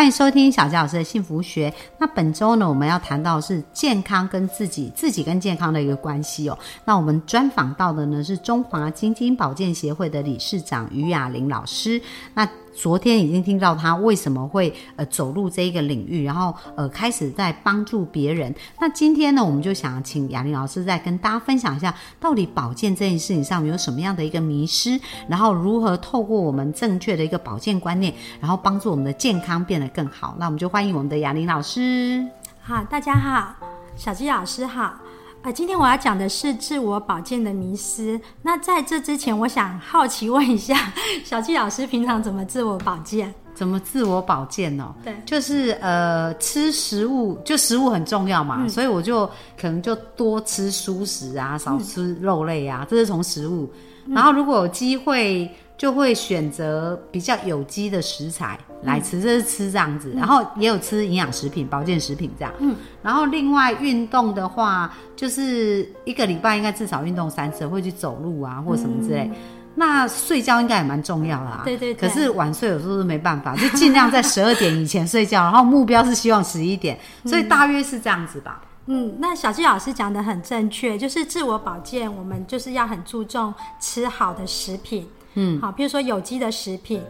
欢迎收听小佳老师的幸福学。那本周呢，我们要谈到是健康跟自己、自己跟健康的一个关系哦。那我们专访到的呢是中华精精保健协会的理事长于雅玲老师。那昨天已经听到他为什么会呃走入这一个领域，然后呃开始在帮助别人。那今天呢，我们就想请雅玲老师再跟大家分享一下，到底保健这件事情上有什么样的一个迷失，然后如何透过我们正确的一个保健观念，然后帮助我们的健康变得更好。那我们就欢迎我们的雅玲老师。好，大家好，小鸡老师好。呃，今天我要讲的是自我保健的迷思。那在这之前，我想好奇问一下，小鸡老师平常怎么自我保健？怎么自我保健哦？对，就是呃，吃食物，就食物很重要嘛，所以我就可能就多吃蔬食啊，少吃肉类啊，这是从食物。然后如果有机会。就会选择比较有机的食材来吃，这是吃这样子，然后也有吃营养食品、保健食品这样。嗯，然后另外运动的话，就是一个礼拜应该至少运动三次，会去走路啊，或什么之类。那睡觉应该也蛮重要的啊。对对。可是晚睡有时候是没办法，就尽量在十二点以前睡觉，然后目标是希望十一点，所以大约是这样子吧。嗯，那小纪老师讲的很正确，就是自我保健，我们就是要很注重吃好的食品。嗯，好，比如说有机的食品，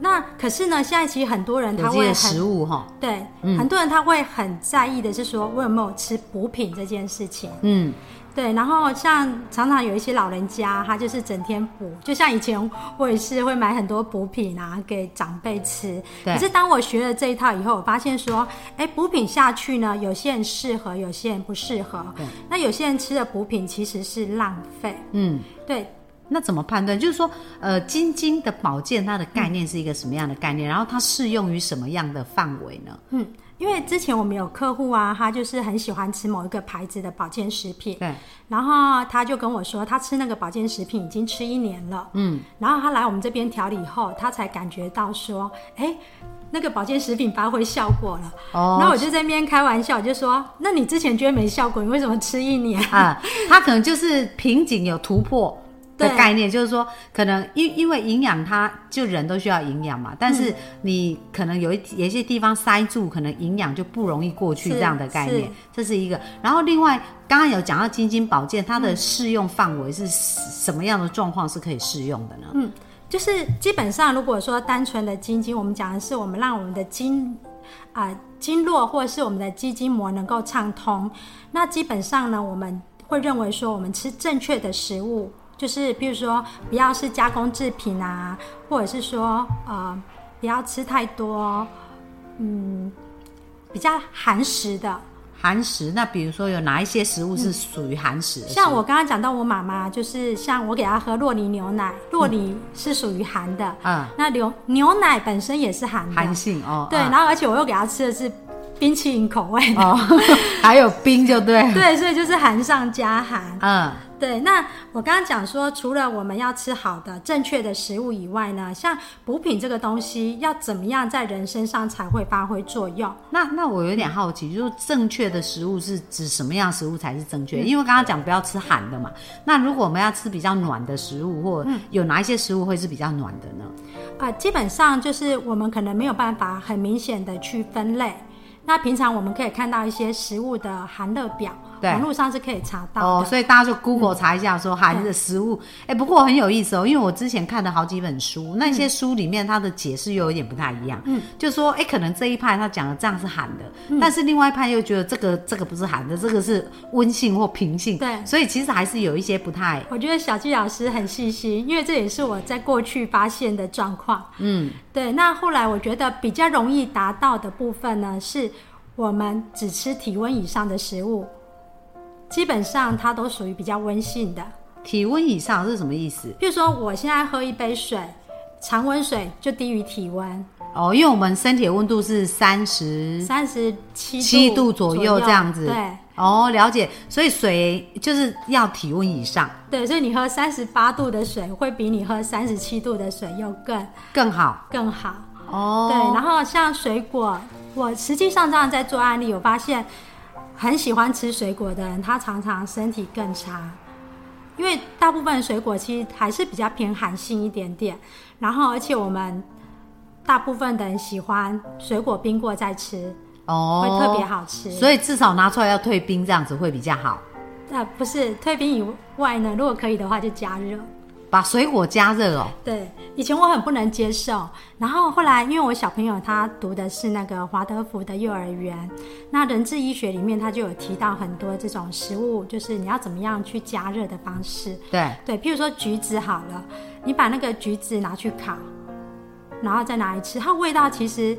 那可是呢，现在其实很多人他会食物哈，对，很多人他会很在意的是说我有没有吃补品这件事情，嗯，对，然后像常常有一些老人家，他就是整天补，就像以前我也是会买很多补品啊给长辈吃，可是当我学了这一套以后，我发现说，哎，补品下去呢，有些人适合，有些人不适合，那有些人吃的补品其实是浪费，嗯，对。那怎么判断？就是说，呃，晶晶的保健它的概念是一个什么样的概念？然后它适用于什么样的范围呢？嗯，因为之前我们有客户啊，他就是很喜欢吃某一个牌子的保健食品，对。然后他就跟我说，他吃那个保健食品已经吃一年了，嗯。然后他来我们这边调理后，他才感觉到说，哎，那个保健食品发挥效果了。哦。然后我就在那边开玩笑，就说，那你之前觉得没效果，你为什么吃一年？啊，他可能就是瓶颈有突破。的概念就是说，可能因因为营养，它就人都需要营养嘛，但是你可能有一有一些地方塞住，可能营养就不容易过去这样的概念，这是一个。然后另外，刚刚有讲到精精保健，它的适用范围是什么样的状况是可以适用的呢？嗯，就是基本上如果说单纯的精精，我们讲的是我们让我们的经啊经络或者是我们的肌筋膜能够畅通，那基本上呢，我们会认为说我们吃正确的食物。就是比如说，不要是加工制品啊，或者是说，呃，不要吃太多，嗯，比较寒食的。寒食，那比如说有哪一些食物是属于寒食？像我刚刚讲到我妈妈，就是像我给她喝洛尼牛奶，洛尼是属于寒的。嗯。那牛牛奶本身也是寒的。寒性哦。对，然后而且我又给她吃的是冰淇淋口味的。哦。还有冰就对。对，所以就是寒上加寒。嗯。对，那我刚刚讲说，除了我们要吃好的、正确的食物以外呢，像补品这个东西，要怎么样在人身上才会发挥作用？那那我有点好奇，就是正确的食物是指什么样食物才是正确？因为刚刚讲不要吃寒的嘛。那如果我们要吃比较暖的食物，或有哪一些食物会是比较暖的呢？啊，基本上就是我们可能没有办法很明显的去分类。那平常我们可以看到一些食物的寒热表。网络上是可以查到哦，所以大家就 Google 查一下，说含的食物。哎，不过很有意思哦，因为我之前看了好几本书，那些书里面它的解释又有点不太一样。嗯，就说哎，可能这一派他讲的这样是寒的，但是另外一派又觉得这个这个不是寒的，这个是温性或平性。对，所以其实还是有一些不太。我觉得小季老师很细心，因为这也是我在过去发现的状况。嗯，对。那后来我觉得比较容易达到的部分呢，是我们只吃体温以上的食物。基本上它都属于比较温性的。体温以上是什么意思？譬如说我现在喝一杯水，常温水就低于体温。哦，因为我们身体的温度是三十三十七七度左右这样子。对。哦，了解。所以水就是要体温以上，对，所以你喝三十八度的水，会比你喝三十七度的水又更更好。更好。哦，对，然后像水果，我实际上这样在做案例，我发现很喜欢吃水果的人，他常常身体更差，因为大部分水果其实还是比较偏寒性一点点。然后，而且我们大部分的人喜欢水果冰过再吃，哦，会特别好吃。所以至少拿出来要退冰，这样子会比较好。呃，不是退冰以外呢，如果可以的话就加热。把水果加热哦，对，以前我很不能接受，然后后来因为我小朋友他读的是那个华德福的幼儿园，那人质医学里面他就有提到很多这种食物，就是你要怎么样去加热的方式。对对，譬如说橘子好了，你把那个橘子拿去烤，然后再拿来吃，它味道其实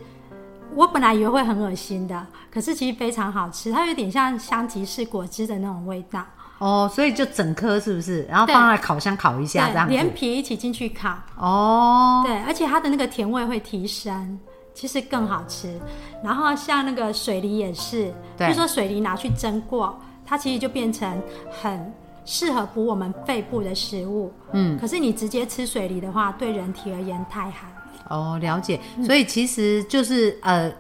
我本来以为会很恶心的，可是其实非常好吃，它有点像香吉士果汁的那种味道。哦，所以就整颗是不是？然后放在烤箱烤一下，这，样子。连皮一起进去烤。哦，对，而且它的那个甜味会提升，其实更好吃。然后像那个水梨也是，对就说水梨拿去蒸过，它其实就变成很适合补我们肺部的食物。嗯，可是你直接吃水梨的话，对人体而言太寒。哦，了解。所以其实就是呃，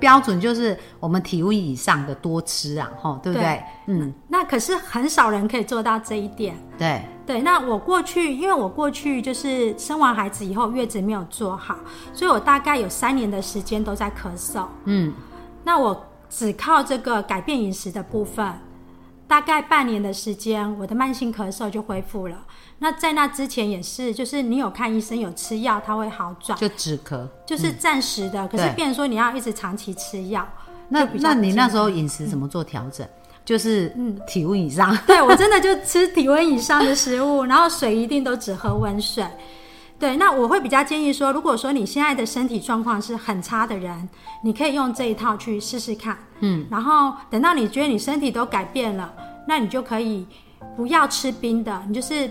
标准就是我们体温以上的多吃啊，吼，对不对？对嗯，那可是很少人可以做到这一点。对，对，那我过去，因为我过去就是生完孩子以后月子没有做好，所以我大概有三年的时间都在咳嗽。嗯，那我只靠这个改变饮食的部分，大概半年的时间，我的慢性咳嗽就恢复了。那在那之前也是，就是你有看医生有吃药，它会好转，就止咳。就是暂时的。可是对变说你要一直长期吃药，那那你那时候饮食怎么做调整？就是嗯，体温以上。对我真的就吃体温以上的食物，然后水一定都只喝温水。对，那我会比较建议说，如果说你现在的身体状况是很差的人，你可以用这一套去试试看。嗯，然后等到你觉得你身体都改变了，那你就可以不要吃冰的，你就是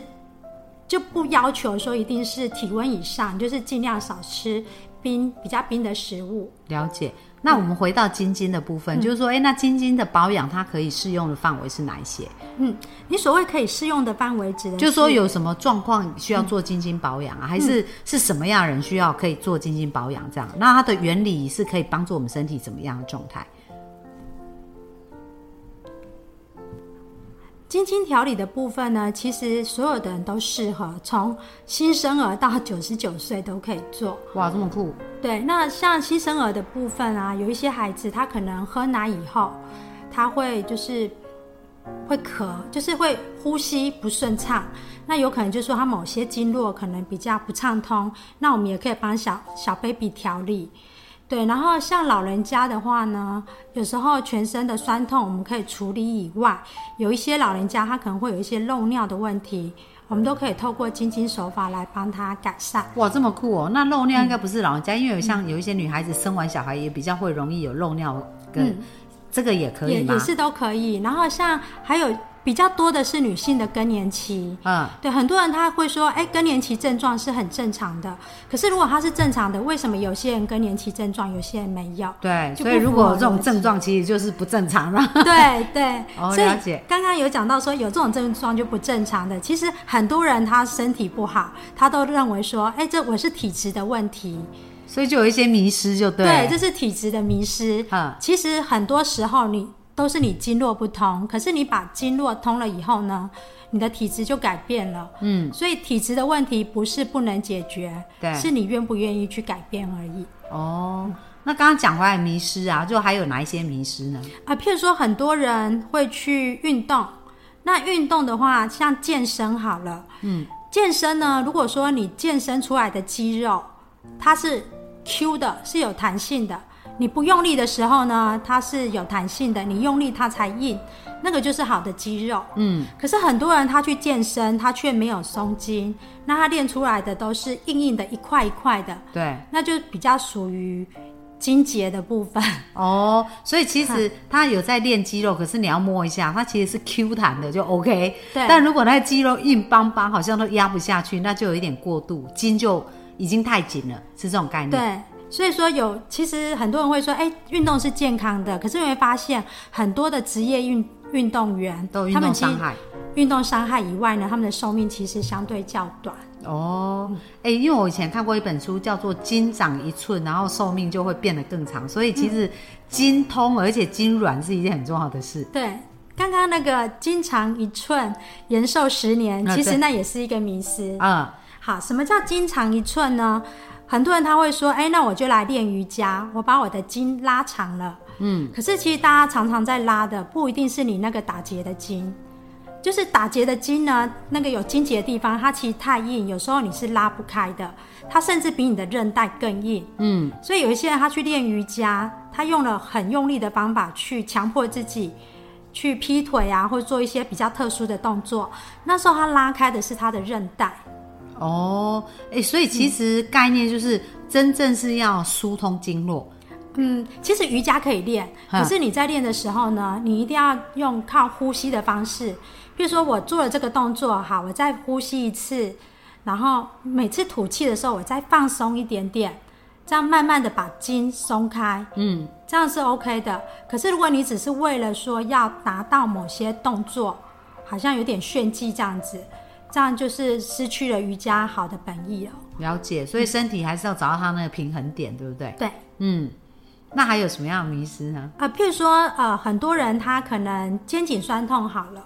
就不要求说一定是体温以上，你就是尽量少吃冰比较冰的食物。了解。那我们回到晶晶的部分，就是说，哎，那晶晶的保养它可以适用的范围是哪一些？嗯，你所谓可以适用的范围指的就是说有什么状况需要做晶晶保养啊？还是是什么样的人需要可以做晶晶保养？这样，那它的原理是可以帮助我们身体怎么样的状态？晶晶调理的部分呢，其实所有的人都适合，从新生儿到九十九岁都可以做。哇，这么酷！对，那像新生儿的部分啊，有一些孩子他可能喝奶以后，他会就是会咳，就是会呼吸不顺畅，那有可能就是说他某些经络可能比较不畅通，那我们也可以帮小小 baby 调理。对，然后像老人家的话呢，有时候全身的酸痛我们可以处理以外，有一些老人家他可能会有一些漏尿的问题，我们都可以透过晶晶手法来帮他改善。哇，这么酷哦！那漏尿应该不是老人家，因为有像有一些女孩子生完小孩也比较会容易有漏尿，跟、这个也可以也是都可以。然后像还有比较多的是女性的更年期，嗯，对，很多人他会说，哎，更年期症状是很正常的。可是如果它是正常的，为什么有些人更年期症状，有些人没有？对，所以如果有这种症状，其实就是不正常了。对对，哦所以了解刚刚有讲到说有这种症状就不正常的，其实很多人他身体不好，他都认为说，哎，这我是体质的问题，所以就有一些迷失，就对。对，这是体质的迷失。嗯其实很多时候你都是你经络不通，可是你把经络通了以后呢，你的体质就改变了。嗯，所以体质的问题不是不能解决，对。是你愿不愿意去改变而已。哦，那刚刚讲回来迷失啊，就还有哪一些迷失呢？啊，譬如说很多人会去运动，那运动的话，像健身好了，嗯，健身呢，如果说你健身出来的肌肉它是 Q 的，是有弹性的，你不用力的时候呢，它是有弹性的，你用力它才硬，那个就是好的肌肉。嗯，可是很多人他去健身，他却没有松筋，那他练出来的都是硬硬的，一块一块的，对，那就比较属于筋结的部分。哦，所以其实他有在练肌肉，可是你要摸一下，它其实是 Q 弹的，就 OK。对但如果那个肌肉硬邦邦，好像都压不下去，那就有一点过度，筋就已经太紧了，是这种概念。对，所以说有，其实很多人会说，哎，运动是健康的，可是你会发现很多的职业运运动员，都运动伤害。运动伤害以外呢，他们的寿命其实相对较短。哦，哎、因为我以前看过一本书，叫做“筋长一寸”，然后寿命就会变得更长。所以其实筋通而且筋软是一件很重要的事。对，刚刚那个筋长一寸，延寿十年，其实那也是一个迷思。嗯，好，什么叫筋长一寸呢？很多人他会说，哎，那我就来练瑜伽，我把我的筋拉长了。嗯，可是其实大家常常在拉的，不一定是你那个打结的筋，就是打结的筋呢，那个有筋结的地方，它其实太硬，有时候你是拉不开的，它甚至比你的韧带更硬。嗯，所以有一些人他去练瑜伽，他用了很用力的方法去强迫自己。去劈腿啊，或者做一些比较特殊的动作，那时候他拉开的是他的韧带，哦，哎、所以其实概念就是真正是要疏通经络。嗯，其实瑜伽可以练，嗯可是你在练的时候呢，你一定要用靠呼吸的方式。比如说我做了这个动作，好，我再呼吸一次，然后每次吐气的时候，我再放松一点点，这样慢慢的把筋松开，嗯，这样是 OK 的。可是如果你只是为了说要达到某些动作，好像有点炫技这样子，这样就是失去了瑜伽好的本意了。了解。所以身体还是要找到它那个平衡点，对不对？对。嗯，那还有什么样的迷失呢？呃，譬如说，呃，很多人他可能肩颈酸痛好了，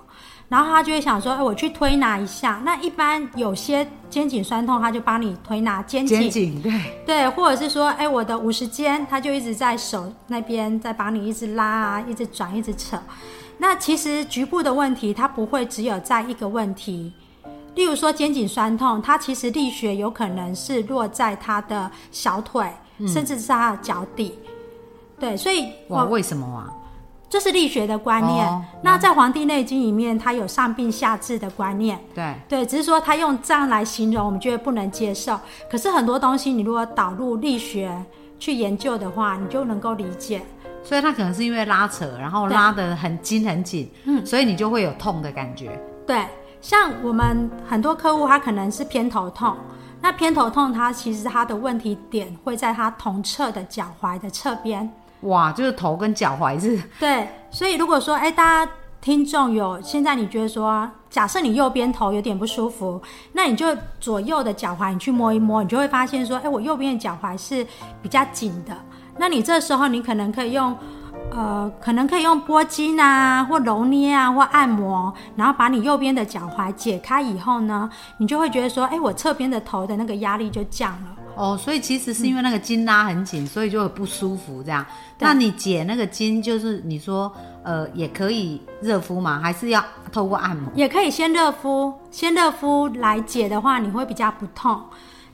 然后他就会想说，哎、我去推拿一下。那一般有些肩颈酸痛，他就帮你推拿肩颈，肩颈对，对，或者是说，哎、我的五十肩，他就一直在手那边在帮你一直拉啊，一直转，一直扯。那其实局部的问题，它不会只有在一个问题。例如说肩颈酸痛，它其实力学有可能是落在他的小腿，甚至是他的脚底。对，所以哇，我为什么啊？这是力学的观念。哦那在《黄帝内经》里面，它有上病下治的观念。对，对，只是说他用这样来形容，我们觉得不能接受。可是很多东西，你如果导入力学去研究的话，你就能够理解。所以它可能是因为拉扯，然后拉得很紧很紧，嗯，所以你就会有痛的感觉。对，像我们很多客户，他可能是偏头痛。那偏头痛，它其实它的问题点会在它同侧的脚踝的侧边。哇，就是头跟脚踝是对，所以如果说，哎，大家听众有现在你觉得说，假设你右边头有点不舒服，那你就左右的脚踝你去摸一摸，你就会发现说，哎，我右边的脚踝是比较紧的。那你这时候你可能可以用，呃，可能可以用拨筋啊，或揉捏啊，或按摩，然后把你右边的脚踝解开以后呢，你就会觉得说，哎，我侧边的头的那个压力就降了。哦，所以其实是因为那个筋拉很紧，所以就会不舒服这样。那你解那个筋，就是你说呃也可以热敷吗？还是要透过按摩？也可以先热敷，先热敷来解的话，你会比较不痛。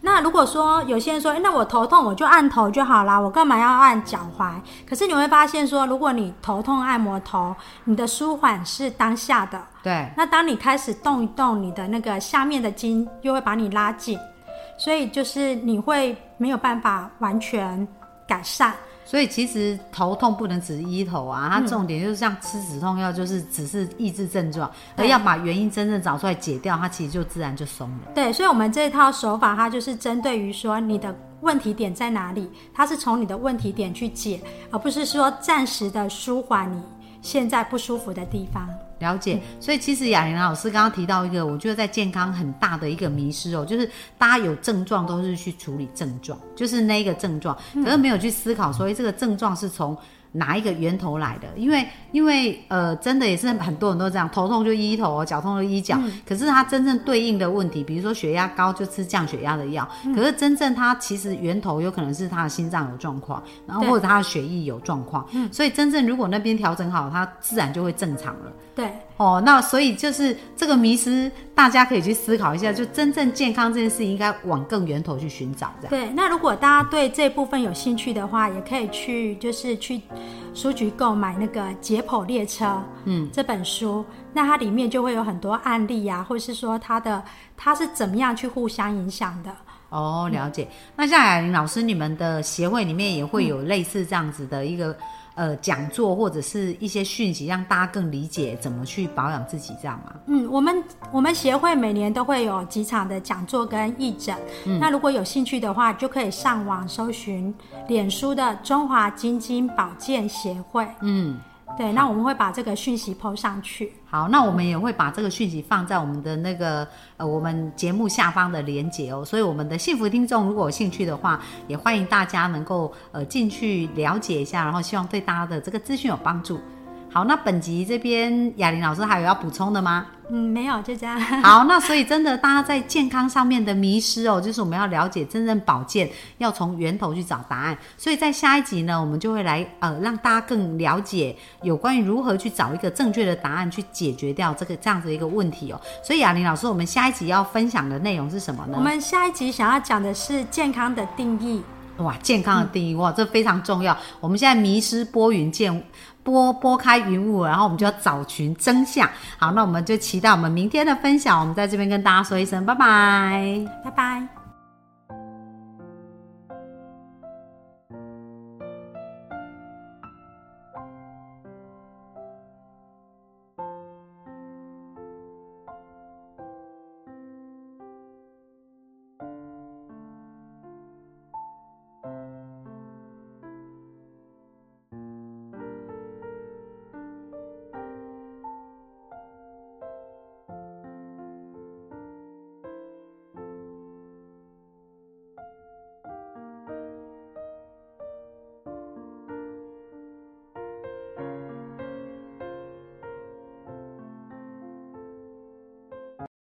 那如果说有些人说，诶那我头痛我就按头就好啦，我干嘛要按脚踝？可是你会发现说，如果你头痛按摩头，你的舒缓是当下的，对，那当你开始动一动，你的那个下面的筋又会把你拉紧，所以就是你会没有办法完全改善。所以其实头痛不能只医头啊，它重点就是像吃止痛药，就是只是抑制症状，而要把原因真正找出来解掉，它其实就自然就松了。对，所以我们这套手法，它就是针对于说你的问题点在哪里，它是从你的问题点去解，而不是说暂时的舒缓你现在不舒服的地方。了解，所以其实雅玲老师刚刚提到一个，我觉得在健康很大的一个迷失哦，就是大家有症状都是去处理症状，就是那个症状，可是没有去思考说，诶这个症状是从哪一个源头来的？因为因为呃，真的也是很多人都这样，头痛就医头哦，脚痛就医脚，可是它真正对应的问题，比如说血压高就吃降血压的药，可是真正它其实源头有可能是他的心脏有状况，然后或者他的血液有状况，所以真正如果那边调整好，它自然就会正常了。对，哦，那所以就是这个迷失，大家可以去思考一下，就真正健康这件事，应该往更源头去寻找，这样。对，那如果大家对这部分有兴趣的话，也可以去就是去书局购买那个《解剖列车》嗯这本书，那它里面就会有很多案例啊，或是说它的它是怎么样去互相影响的。哦，了解。那像雅玲老师，你们的协会里面也会有类似这样子的一个、呃讲座，或者是一些讯息，让大家更理解怎么去保养自己，这样吗？嗯，我们我们协会每年都会有几场的讲座跟义诊。那如果有兴趣的话，就可以上网搜寻脸书的中华金金保健协会。嗯，对，那我们会把这个讯息 PO 上去。好，那我们也会把这个讯息放在我们的那个呃我们节目下方的连接哦。所以我们的幸福听众如果有兴趣的话，也欢迎大家能够呃进去了解一下，然后希望对大家的这个资讯有帮助。好，那本集这边雅玲老师还有要补充的吗？嗯，没有，就这样。好，那所以真的，大家在健康上面的迷失哦，就是我们要了解真正保健，要从源头去找答案。所以在下一集呢，我们就会来呃，让大家更了解有关于如何去找一个正确的答案，去解决掉这个这样子一个问题哦。所以雅玲老师，我们下一集要分享的内容是什么呢？我们下一集想要讲的是健康的定义。哇，健康的定义哇，这非常重要。我们现在迷失拨云见。拨拨开云雾，然后我们就要找寻真相。好，那我们就期待我们明天的分享。我们在这边跟大家说一声拜拜，拜拜。